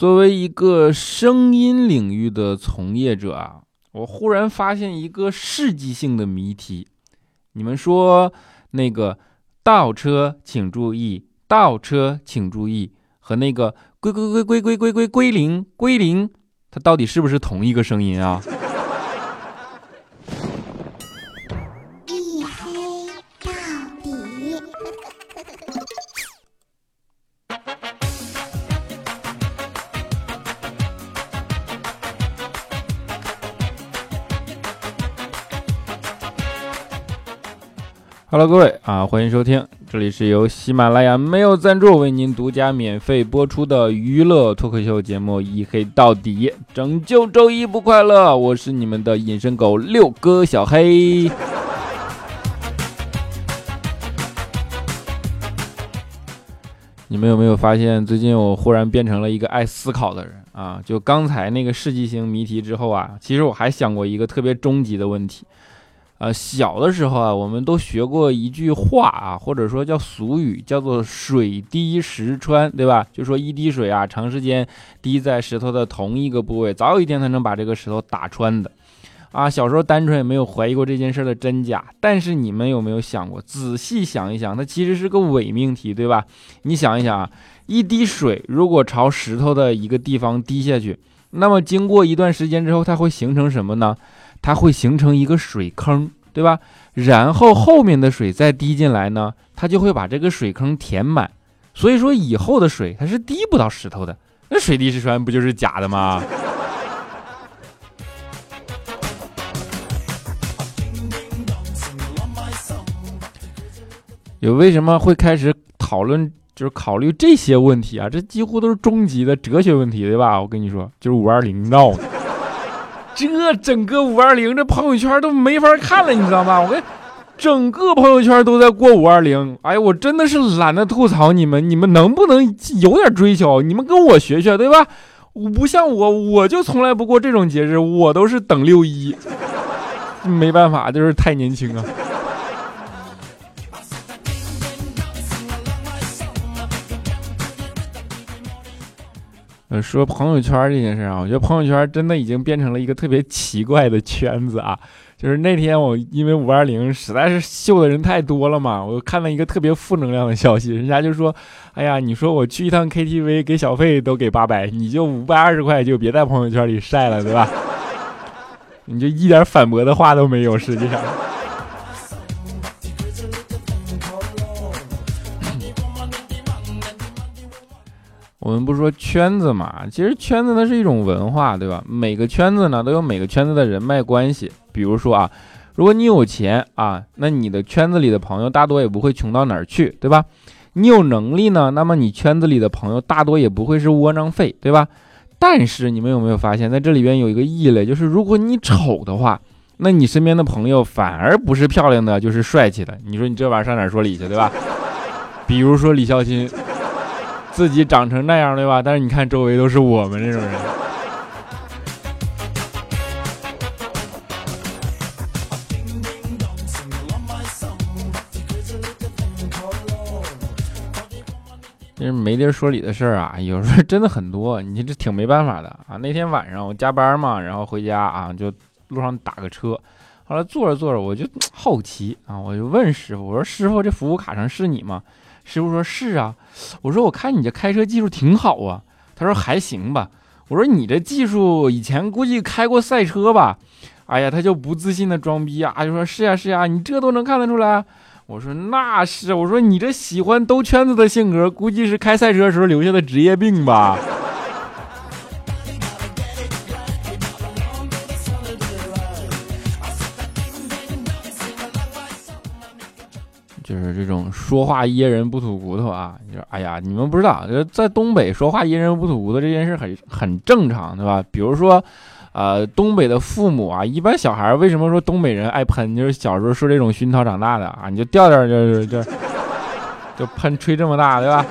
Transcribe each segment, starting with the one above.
作为一个声音领域的从业者啊，我忽然发现一个世纪性的谜题。你们说那个倒车请注意，倒车请注意，和那个归归归归归归归归零归零，它到底是不是同一个声音啊？Hello，各位啊，欢迎收听，这里是由喜马拉雅没有赞助为您独家免费播出的娱乐脱口秀节目《一黑到底》，拯救周一不快乐。我是你们的隐身狗六哥小黑。你们有没有发现，最近我忽然变成了一个爱思考的人啊？就刚才那个世纪性谜题之后啊，其实我还想过一个特别终极的问题。呃，小的时候啊，我们都学过一句话啊，或者说叫俗语，叫做“水滴石穿”，对吧？就说一滴水啊，长时间滴在石头的同一个部位，早有一天它能把这个石头打穿的。啊，小时候单纯也没有怀疑过这件事的真假。但是你们有没有想过，仔细想一想，它其实是个伪命题，对吧？你想一想啊，一滴水如果朝石头的一个地方滴下去，那么经过一段时间之后，它会形成什么呢？它会形成一个水坑，对吧？然后后面的水再滴进来呢，它就会把这个水坑填满。所以说以后的水它是滴不到石头的。那水滴石穿不就是假的吗？有为什么会开始讨论，就是考虑这些问题啊？这几乎都是终极的哲学问题，对吧？我跟你说，就是五二零闹的。这整个五二零，这朋友圈都没法看了，你知道吗？我跟整个朋友圈都在过五二零。哎呀，我真的是懒得吐槽你们，你们能不能有点追求？你们跟我学学，对吧？我不像我，我就从来不过这种节日，我都是等六一。没办法，就是太年轻啊。呃，说朋友圈这件事啊，我觉得朋友圈真的已经变成了一个特别奇怪的圈子啊。就是那天我因为五二零实在是秀的人太多了嘛，我看了一个特别负能量的消息，人家就说：“哎呀，你说我去一趟 KTV 给小费都给八百，你就五百二十块就别在朋友圈里晒了，对吧？” 你就一点反驳的话都没有，实际上。我们不说圈子嘛，其实圈子它是一种文化，对吧？每个圈子呢都有每个圈子的人脉关系。比如说啊，如果你有钱啊，那你的圈子里的朋友大多也不会穷到哪儿去，对吧？你有能力呢，那么你圈子里的朋友大多也不会是窝囊废，对吧？但是你们有没有发现，在这里边有一个异类，就是如果你丑的话，那你身边的朋友反而不是漂亮的，就是帅气的。你说你这玩意儿上哪儿说理去，对吧？比如说李孝钦。自己长成那样对吧？但是你看周围都是我们这种人。其实没地儿说理的事儿啊，有时候真的很多，你这挺没办法的啊。那天晚上我加班嘛，然后回家啊，就路上打个车，后来坐着坐着我就好奇啊，我就问师傅，我说师傅，这服务卡上是你吗？师傅说：“是啊。”我说：“我看你这开车技术挺好啊。”他说：“还行吧。”我说：“你这技术以前估计开过赛车吧？”哎呀，他就不自信的装逼啊，就说：“是呀，是呀，你这都能看得出来。”我说：“那是。”我说：“你这喜欢兜圈子的性格，估计是开赛车时候留下的职业病吧。”就是这种说话噎人不吐骨头啊！你说，哎呀，你们不知道，在东北说话噎人不吐骨头这件事很很正常，对吧？比如说，呃，东北的父母啊，一般小孩为什么说东北人爱喷？就是小时候受这种熏陶长大的啊，你就调调就是就就喷吹这么大，对吧？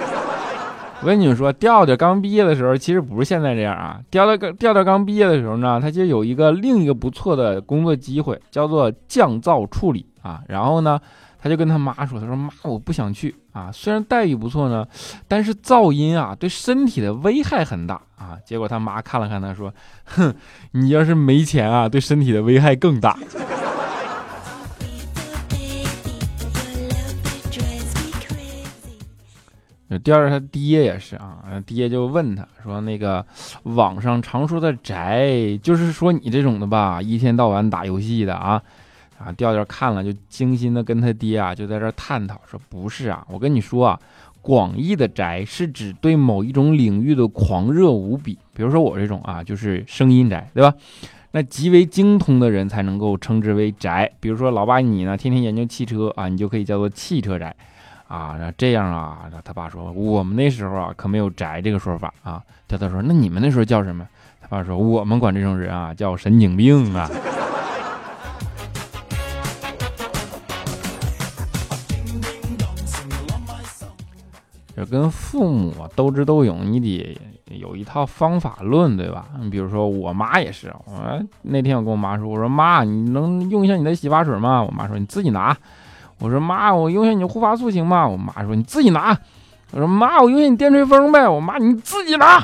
我跟你们说，调调刚毕业的时候，其实不是现在这样啊。调调刚调调刚毕业的时候呢，他就有一个另一个不错的工作机会，叫做降噪处理啊。然后呢？他就跟他妈说：“他说妈，我不想去啊。”，虽然待遇不错呢，但是噪音啊对身体的危害很大啊。结果他妈看了看他说：“哼，你要是没钱啊，对身体的危害更大。”第二，他爹也是啊，爹就问他说：“那个网上常说的宅，就是说你这种的吧，一天到晚打游戏的啊。”啊，调调看了就精心的跟他爹啊就在这探讨说：“不是啊，我跟你说啊，广义的宅是指对某一种领域的狂热无比，比如说我这种啊，就是声音宅，对吧？那极为精通的人才能够称之为宅。比如说老爸你呢，天天研究汽车啊，你就可以叫做汽车宅。”啊，那这样啊，他爸说我们那时候啊可没有宅这个说法啊。调调说那你们那时候叫什么？他爸说我们管这种人啊叫神经病啊。就跟父母斗智斗勇，你得有一套方法论，对吧？你比如说我妈也是，我那天我跟我妈说，我说妈，你能用一下你的洗发水吗？我妈说你自己拿。我说妈，我用一下你护发素行吗？我妈说你自己拿。我说妈，我用一下你电吹风呗。我妈你自己拿。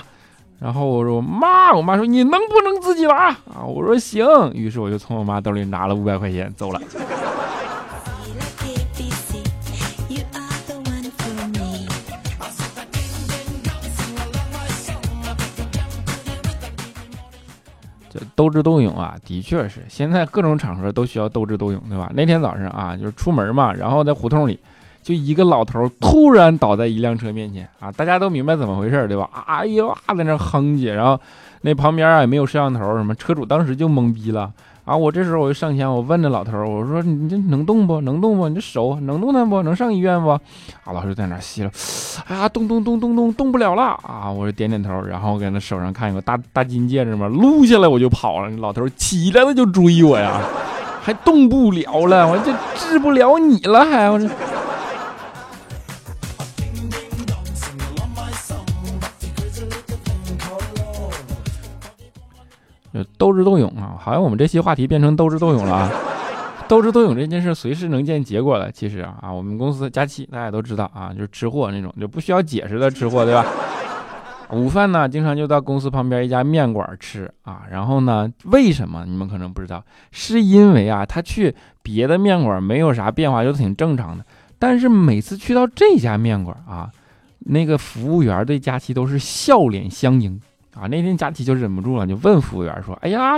然后我说妈，我妈说你能不能自己拿啊？我说行。于是我就从我妈兜里拿了五百块钱走了。斗智斗勇啊，的确是现在各种场合都需要斗智斗勇，对吧？那天早上啊，就是出门嘛，然后在胡同里，就一个老头突然倒在一辆车面前啊，大家都明白怎么回事，对吧？哎呦啊，在那哼唧，然后那旁边啊也没有摄像头，什么车主当时就懵逼了。啊！我这时候我就上前，我问那老头儿，我说：“你这能动不能动不？你这手能动弹不能上医院不？”啊！老师在那吸了，啊，动动动动动动不了了啊！我就点点头，然后搁那手上看一个大大金戒指嘛，撸下来我就跑了。老头起来了就追我呀，还动不了了，我这治不了你了，还我这。斗智斗勇啊，好像我们这期话题变成斗智斗勇了啊！斗智斗勇这件事随时能见结果的。其实啊啊，我们公司佳期大家都知道啊，就是吃货那种，就不需要解释的吃货，对吧？午饭呢，经常就到公司旁边一家面馆吃啊。然后呢，为什么你们可能不知道？是因为啊，他去别的面馆没有啥变化，就挺正常的。但是每次去到这家面馆啊，那个服务员对佳期都是笑脸相迎。啊，那天佳琪就忍不住了，就问服务员说：“哎呀，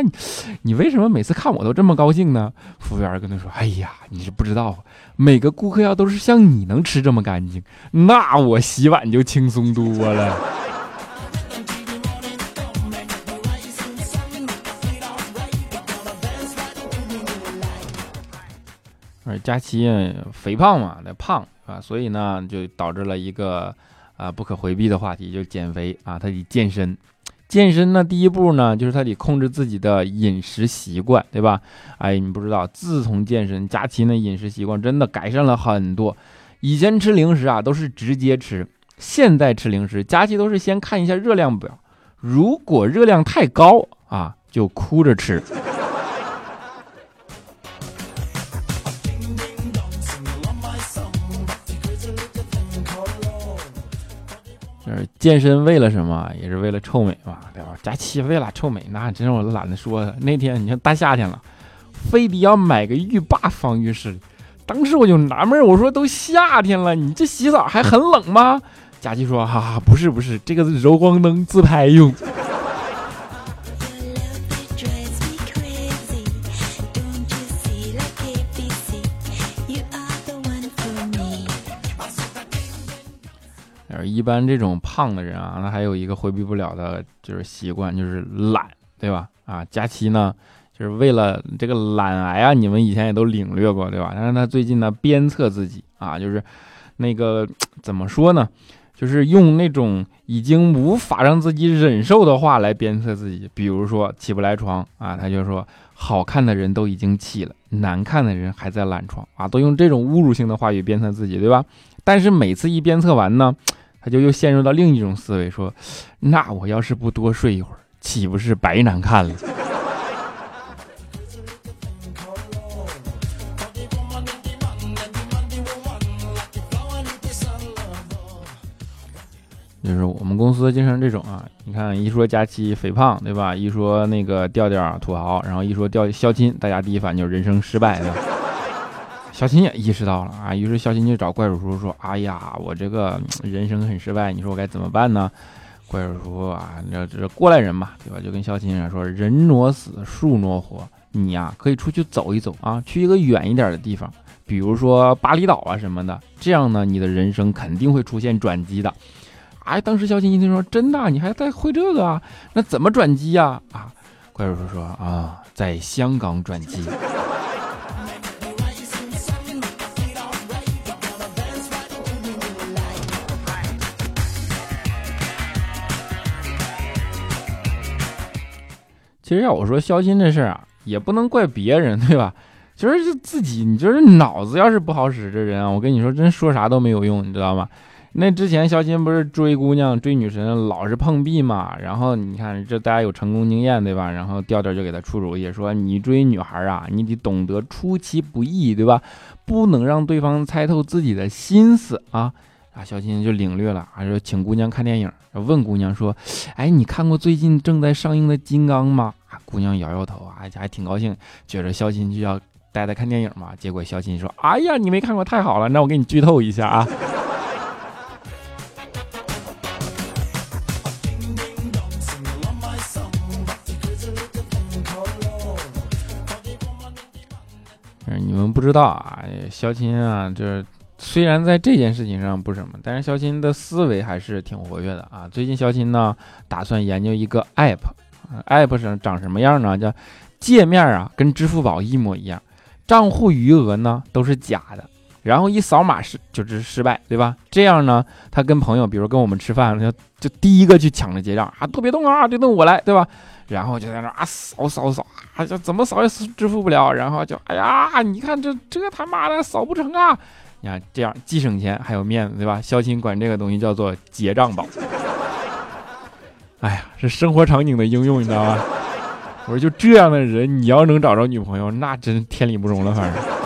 你为什么每次看我都这么高兴呢？”服务员跟他说：“哎呀，你是不知道，每个顾客要都是像你能吃这么干净，那我洗碗就轻松多了。”而佳琪肥胖嘛，那胖啊，所以呢，就导致了一个啊不可回避的话题，就减肥啊，他得健身。健身呢，第一步呢，就是他得控制自己的饮食习惯，对吧？哎，你不知道，自从健身，佳琪那饮食习惯真的改善了很多。以前吃零食啊，都是直接吃，现在吃零食，佳琪都是先看一下热量表，如果热量太高啊，就哭着吃。就是健身为了什么？也是为了臭美嘛，对吧？佳琪为了臭美，那真是我都懒得说。那天你看大夏天了，非得要买个浴霸放浴室。当时我就纳闷，我说都夏天了，你这洗澡还很冷吗？佳琪说：哈哈，不是不是，这个是柔光灯自拍用。一般这种胖的人啊，那还有一个回避不了的就是习惯，就是懒，对吧？啊，佳期呢，就是为了这个懒癌啊，你们以前也都领略过，对吧？但是他最近呢，鞭策自己啊，就是那个怎么说呢？就是用那种已经无法让自己忍受的话来鞭策自己，比如说起不来床啊，他就说好看的人都已经起了，难看的人还在懒床啊，都用这种侮辱性的话语鞭策自己，对吧？但是每次一鞭策完呢？他就又陷入到另一种思维，说：“那我要是不多睡一会儿，岂不是白难看了？” 就是我们公司经常这种啊，你看一说佳期肥胖，对吧？一说那个调调土豪，然后一说调肖钦，大家第一反应就是人生失败，对吧？肖钦也意识到了啊，于是肖钦就找怪叔叔说：“哎呀，我这个人生很失败，你说我该怎么办呢？”怪叔叔啊，这这过来人嘛，对吧？就跟肖钦说：“人挪死，树挪活，你呀可以出去走一走啊，去一个远一点的地方，比如说巴厘岛啊什么的，这样呢，你的人生肯定会出现转机的。”哎，当时肖钦一听说真的，你还在会这个啊？那怎么转机呀？啊，怪叔叔说啊，在香港转机。其实要我说肖鑫这事儿啊，也不能怪别人，对吧？其实就自己，你就是脑子要是不好使，这人啊，我跟你说，真说啥都没有用，你知道吗？那之前肖鑫不是追姑娘、追女神，老是碰壁嘛？然后你看这大家有成功经验，对吧？然后调调就给他出主意，说你追女孩啊，你得懂得出其不意，对吧？不能让对方猜透自己的心思啊！啊，肖钦就领略了，还说请姑娘看电影，问姑娘说：“哎，你看过最近正在上映的《金刚》吗？”啊，姑娘摇摇头，啊还挺高兴，觉着肖钦就要带她看电影嘛。结果肖钦说：“哎呀，你没看过，太好了，那我给你剧透一下啊。”你们不知道啊，肖钦啊，这虽然在这件事情上不什么，但是肖钦的思维还是挺活跃的啊。最近肖钦呢，打算研究一个 app，app 上长什么样呢？叫界面啊，跟支付宝一模一样，账户余额呢都是假的，然后一扫码是就是失败，对吧？这样呢，他跟朋友，比如跟我们吃饭，就就第一个去抢着结账啊，都别动啊，别动，我来，对吧？然后就在那啊扫扫扫啊，就怎么扫也支付不了，然后就哎呀，你看这这他妈的扫不成啊！你看这样既省钱还有面子，对吧？肖钦管这个东西叫做结账宝。哎呀，是生活场景的应用，你知道吗？我说就这样的人，你要能找着女朋友，那真天理不容了，反正。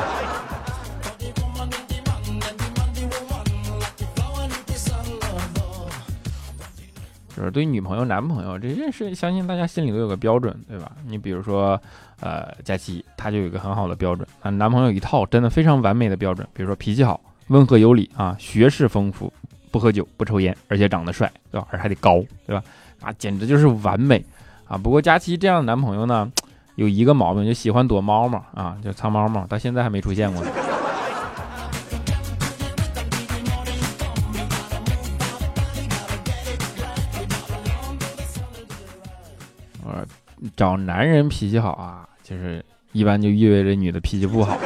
就是对女朋友、男朋友这件事，相信大家心里都有个标准，对吧？你比如说，呃，佳琪，她就有一个很好的标准啊，男朋友一套真的非常完美的标准，比如说脾气好、温和有礼啊，学识丰富，不喝酒、不抽烟，而且长得帅，对吧？而且还得高，对吧？啊，简直就是完美啊！不过佳琪这样的男朋友呢，有一个毛病，就喜欢躲猫猫啊，就藏猫猫，到现在还没出现过。找男人脾气好啊，就是一般就意味着女的脾气不好。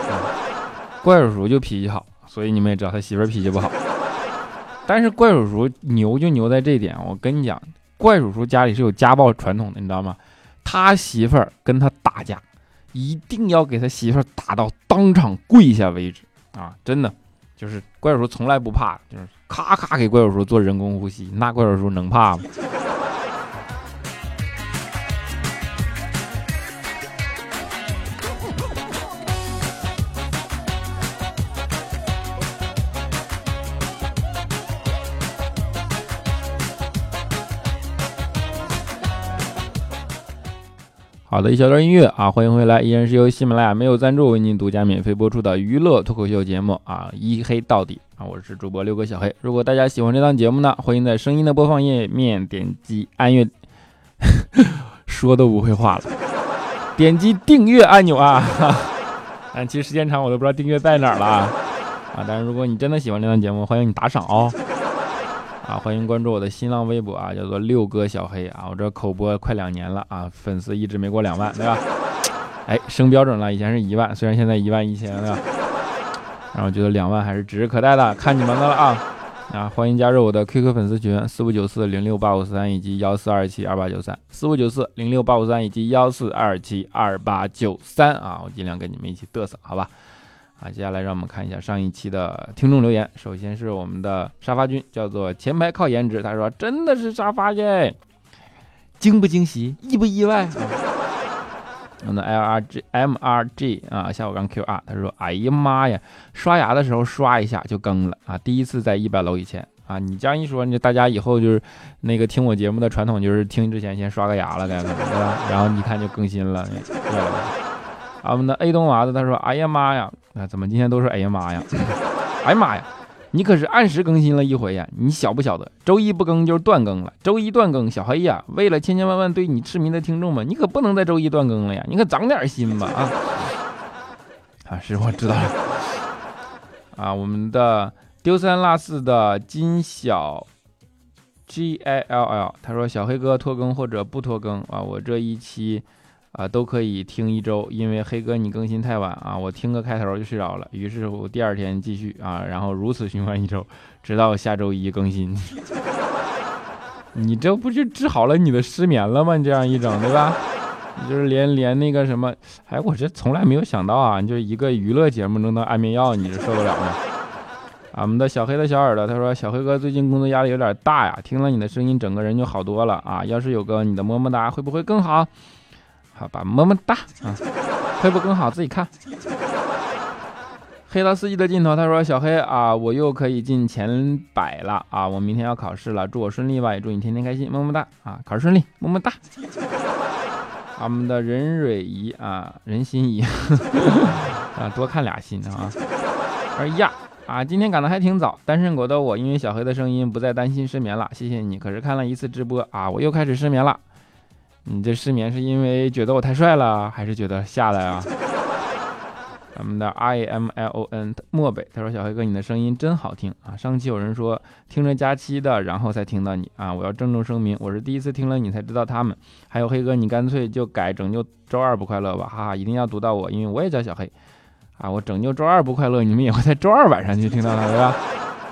怪叔叔就脾气好，所以你们也知道他媳妇脾气不好。但是怪叔叔牛就牛在这点，我跟你讲，怪叔叔家里是有家暴传统的，你知道吗？他媳妇跟他打架，一定要给他媳妇打到当场跪下为止啊！真的，就是怪叔叔从来不怕，就是咔咔给怪叔叔做人工呼吸，那怪叔叔能怕吗？好的，一小段音乐啊，欢迎回来，依然是由喜马拉雅没有赞助为您独家免费播出的娱乐脱口秀节目啊，一黑到底啊，我是主播六哥小黑。如果大家喜欢这档节目呢，欢迎在声音的播放页面点击按月，说都不会话了，点击订阅按钮啊。但其实时间长，我都不知道订阅在哪儿了啊。但是如果你真的喜欢这档节目，欢迎你打赏哦。啊，欢迎关注我的新浪微博啊，叫做六哥小黑啊，我这口播快两年了啊，粉丝一直没过两万，对吧？哎，升标准了，以前是一万，虽然现在一万一千，对吧？然后觉得两万还是指日可待的，看你们的了啊！啊，欢迎加入我的 QQ 粉丝群四五九四零六八五三以及幺四二七二八九三四五九四零六八五三以及幺四二七二八九三啊，我尽量跟你们一起嘚瑟，好吧？啊，接下来让我们看一下上一期的听众留言。首先是我们的沙发君，叫做前排靠颜值。他说：“真的是沙发耶，惊不惊喜，意不意外？”我们的 L R G M R G 啊，下午刚 Q R，他说：“哎呀妈呀，刷牙的时候刷一下就更了啊！第一次在一百楼以前啊。你这样一说，你大家以后就是那个听我节目的传统，就是听之前先刷个牙了，该对吧？然后你看就更新了。对吧啊，我们的 A 东娃子他说：“哎呀妈呀，啊怎么今天都是哎呀妈呀？哎呀妈呀！”你可是按时更新了一回呀！你晓不晓得，周一不更就是断更了。周一断更，小黑呀，为了千千万万对你痴迷的听众们，你可不能在周一断更了呀！你可长点心吧啊！啊，是我知道了。啊，我们的丢三落四的金小 G I L L，他说小黑哥拖更或者不拖更啊，我这一期。啊，都可以听一周，因为黑哥你更新太晚啊，我听个开头就睡着了。于是我第二天继续啊，然后如此循环一周，直到下周一更新。你这不就治好了你的失眠了吗？你这样一整，对吧？你就是连连那个什么，哎，我这从来没有想到啊，就是一个娱乐节目能当安眠药，你这受得了吗？俺们的小黑的小耳朵，他说小黑哥最近工作压力有点大呀，听了你的声音，整个人就好多了啊。要是有个你的么么哒，会不会更好？好吧，么么哒啊，会不更好自己看。黑到司机的镜头，他说：“小黑啊，我又可以进前百了啊！我明天要考试了，祝我顺利吧，也祝你天天开心，么么哒啊！考试顺利，么么哒。”我们的任蕊怡啊，任心怡 啊，多看俩心啊。哎呀啊，今天赶的还挺早，单身狗的我因为小黑的声音不再担心失眠了，谢谢你。可是看了一次直播啊，我又开始失眠了。你这失眠是因为觉得我太帅了，还是觉得下来啊？咱们的 I M L O N 漠北他说：“小黑哥，你的声音真好听啊！上期有人说听着佳期的，然后才听到你啊！我要郑重声明，我是第一次听了你才知道他们。还有黑哥，你干脆就改拯救周二不快乐吧，哈哈！一定要读到我，因为我也叫小黑啊！我拯救周二不快乐，你们也会在周二晚上去听到他，对吧？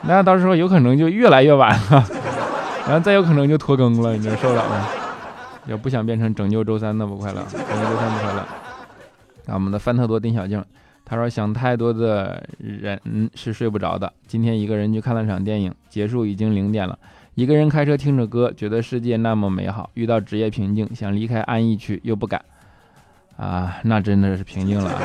那到时候有可能就越来越晚了，然后再有可能就拖更了，你就受不了了？”要不想变成拯救周三的不快乐，拯救周三不快乐。那我们的范特多丁小静，他说想太多的人是睡不着的。今天一个人去看了场电影，结束已经零点了。一个人开车听着歌，觉得世界那么美好。遇到职业瓶颈，想离开安逸区又不敢。啊，那真的是瓶颈了。啊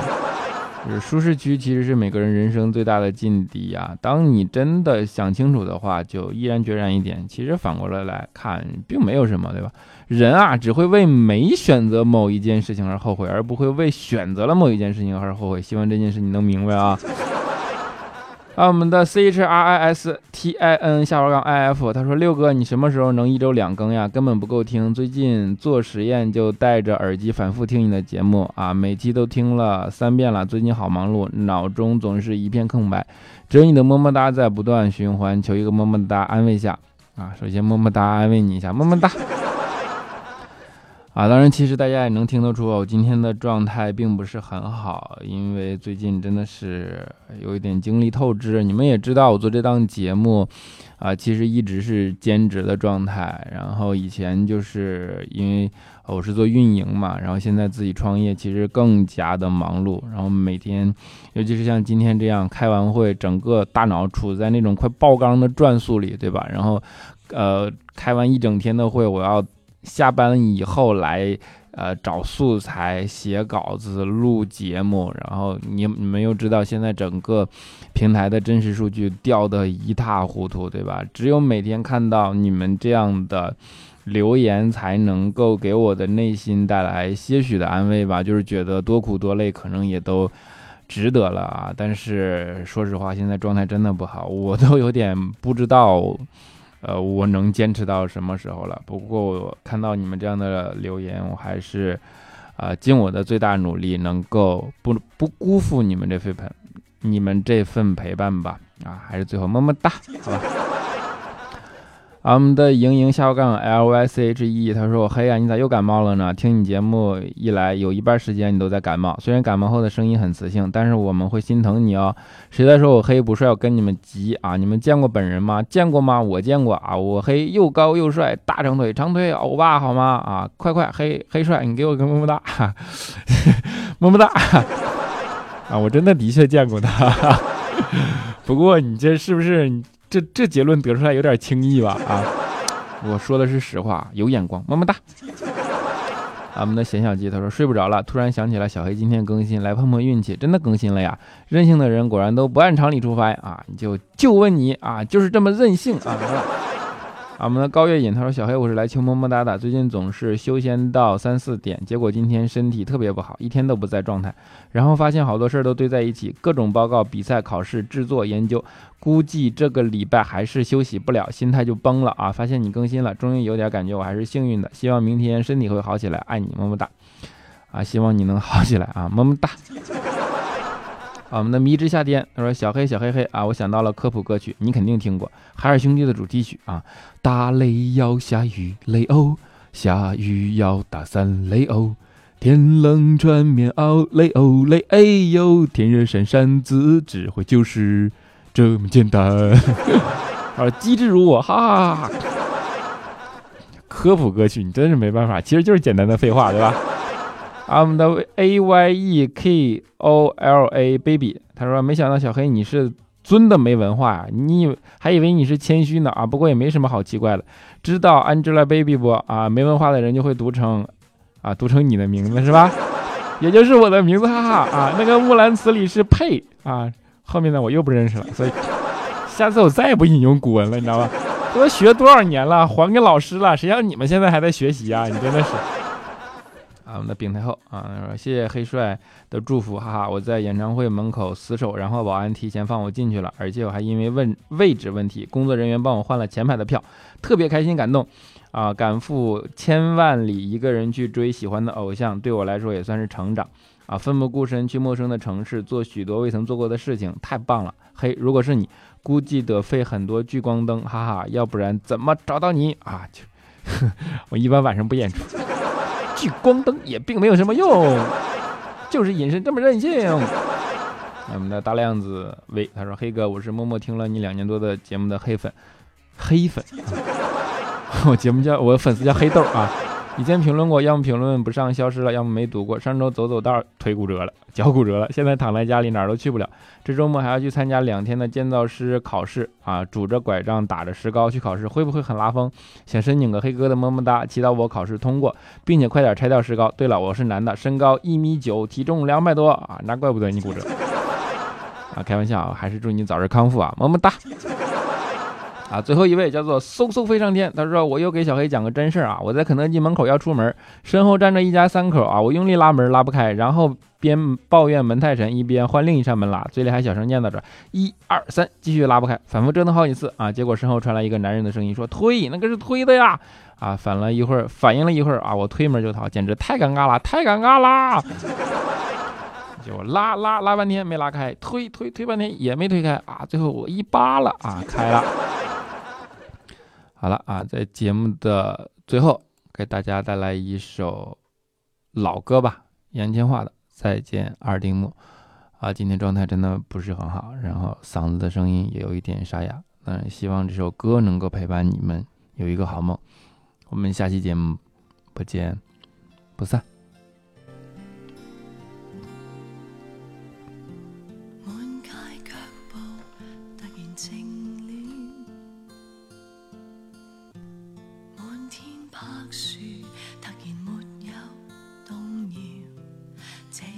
舒适区其实是每个人人生最大的劲敌啊。当你真的想清楚的话，就毅然决然一点。其实反过来来看，并没有什么，对吧？人啊，只会为没选择某一件事情而后悔，而不会为选择了某一件事情而后悔。希望这件事你能明白啊。啊，我们的 C H R I S T I N 下划杠 I F，他说六哥，你什么时候能一周两更呀？根本不够听。最近做实验就戴着耳机反复听你的节目啊，每期都听了三遍了。最近好忙碌，脑中总是一片空白，只有你的么么哒在不断循环，求一个么么哒安慰下啊。首先么么哒安慰你一下，么么哒。啊，当然，其实大家也能听得出，我今天的状态并不是很好，因为最近真的是有一点精力透支。你们也知道，我做这档节目，啊，其实一直是兼职的状态。然后以前就是因为我是做运营嘛，然后现在自己创业，其实更加的忙碌。然后每天，尤其是像今天这样开完会，整个大脑处在那种快爆缸的转速里，对吧？然后，呃，开完一整天的会，我要。下班以后来，呃，找素材、写稿子、录节目，然后你你们又知道现在整个平台的真实数据掉得一塌糊涂，对吧？只有每天看到你们这样的留言，才能够给我的内心带来些许的安慰吧。就是觉得多苦多累，可能也都值得了啊。但是说实话，现在状态真的不好，我都有点不知道。呃，我能坚持到什么时候了？不过我看到你们这样的留言，我还是，啊，尽我的最大努力，能够不不辜负你们这份陪，你们这份陪伴吧。啊，还是最后么么哒，好吧。我们的莹莹下杠 L Y C H E，他说：“我黑呀，你咋又感冒了呢？听你节目一来，有一半时间你都在感冒。虽然感冒后的声音很磁性，但是我们会心疼你哦。谁在说我黑不帅？我跟你们急啊！你们见过本人吗？见过吗？我见过啊！我黑又高又帅，大长腿，长腿欧巴好吗？啊，快快黑黑帅，你给我个么么哒，么么哒 啊！我真的的确见过他，不过你这是不是？”这这结论得出来有点轻易吧？啊，我说的是实话，有眼光，么么哒。俺们的咸小鸡他说睡不着了，突然想起来小黑今天更新，来碰碰运气，真的更新了呀！任性的人果然都不按常理出牌啊！你就就问你啊，就是这么任性啊！啊，我们的高月隐他说：“小黑，我是来求么么哒的。最近总是修仙到三四点，结果今天身体特别不好，一天都不在状态。然后发现好多事儿都堆在一起，各种报告、比赛、考试、制作、研究，估计这个礼拜还是休息不了，心态就崩了啊！发现你更新了，终于有点感觉，我还是幸运的。希望明天身体会好起来，爱你么么哒！啊，希望你能好起来啊，么么哒！”我们的迷之夏天，他说：“小黑小黑黑啊，我想到了科普歌曲，你肯定听过海尔兄弟的主题曲啊。打雷要下雨雷欧，下雨要打伞雷欧，天冷穿棉袄雷欧雷哎呦，天热扇扇子，智慧就是这么简单。啊，机智如我，哈哈哈哈！科普歌曲，你真是没办法，其实就是简单的废话，对吧？”啊我们的 A Y E K O L A baby，他说没想到小黑你是尊的没文化呀，你以为还以为你是谦虚呢啊，不过也没什么好奇怪的。知道 Angelababy 不啊？没文化的人就会读成啊，读成你的名字是吧？也就是我的名字，哈哈啊。那个木兰词里是配啊，后面的我又不认识了，所以下次我再也不引用古文了，你知道吧？都学多少年了，还给老师了，谁让你们现在还在学习啊？你真的是。啊，我们的丙太后啊，谢谢黑帅的祝福，哈哈！我在演唱会门口死守，然后保安提前放我进去了，而且我还因为问位置问题，工作人员帮我换了前排的票，特别开心感动啊！赶赴千万里一个人去追喜欢的偶像，对我来说也算是成长啊！奋不顾身去陌生的城市，做许多未曾做过的事情，太棒了！嘿，如果是你，估计得费很多聚光灯，哈哈！要不然怎么找到你啊？就 我一般晚上不演出。聚光灯也并没有什么用，就是隐身这么任性。我们的大亮子喂他说：“黑哥，我是默默听了你两年多的节目的黑粉，黑粉，我节目叫我粉丝叫黑豆啊。”以前评论过，要么评论不上消失了，要么没读过。上周走走道腿骨折了，脚骨折了，现在躺在家里哪儿都去不了。这周末还要去参加两天的建造师考试啊！拄着拐杖打着石膏去考试，会不会很拉风？想申请个黑哥的么么哒，祈祷我考试通过，并且快点拆掉石膏。对了，我是男的，身高一米九，体重两百多啊，那怪不得你骨折 啊！开玩笑，还是祝你早日康复啊，么么哒。啊，最后一位叫做嗖嗖飞上天。他说：“我又给小黑讲个真事儿啊，我在肯德基门口要出门，身后站着一家三口啊，我用力拉门拉不开，然后边抱怨门太沉，一边换另一扇门拉，嘴里还小声念叨着一二三，继续拉不开，反复折腾好几次啊。结果身后传来一个男人的声音说：推，那个是推的呀！啊，反了一会儿，反应了一会儿啊，我推门就逃，简直太尴尬了，太尴尬啦！就拉拉拉半天没拉开，推推推半天也没推开啊，最后我一扒拉啊，开了。”好了啊，在节目的最后，给大家带来一首老歌吧，杨千嬅的《再见二丁目》啊。今天状态真的不是很好，然后嗓子的声音也有一点沙哑。嗯，希望这首歌能够陪伴你们有一个好梦。我们下期节目不见不散。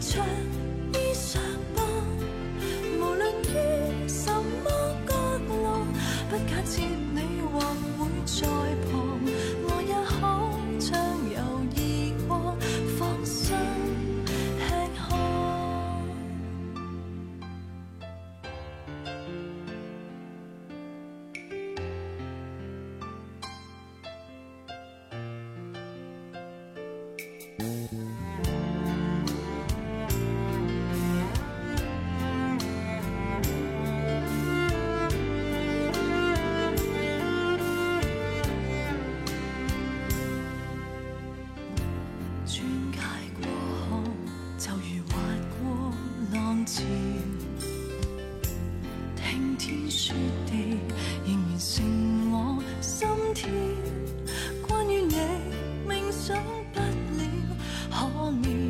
穿。冰天雪地，仍然剩我心田。关于你，冥想不了，可妙。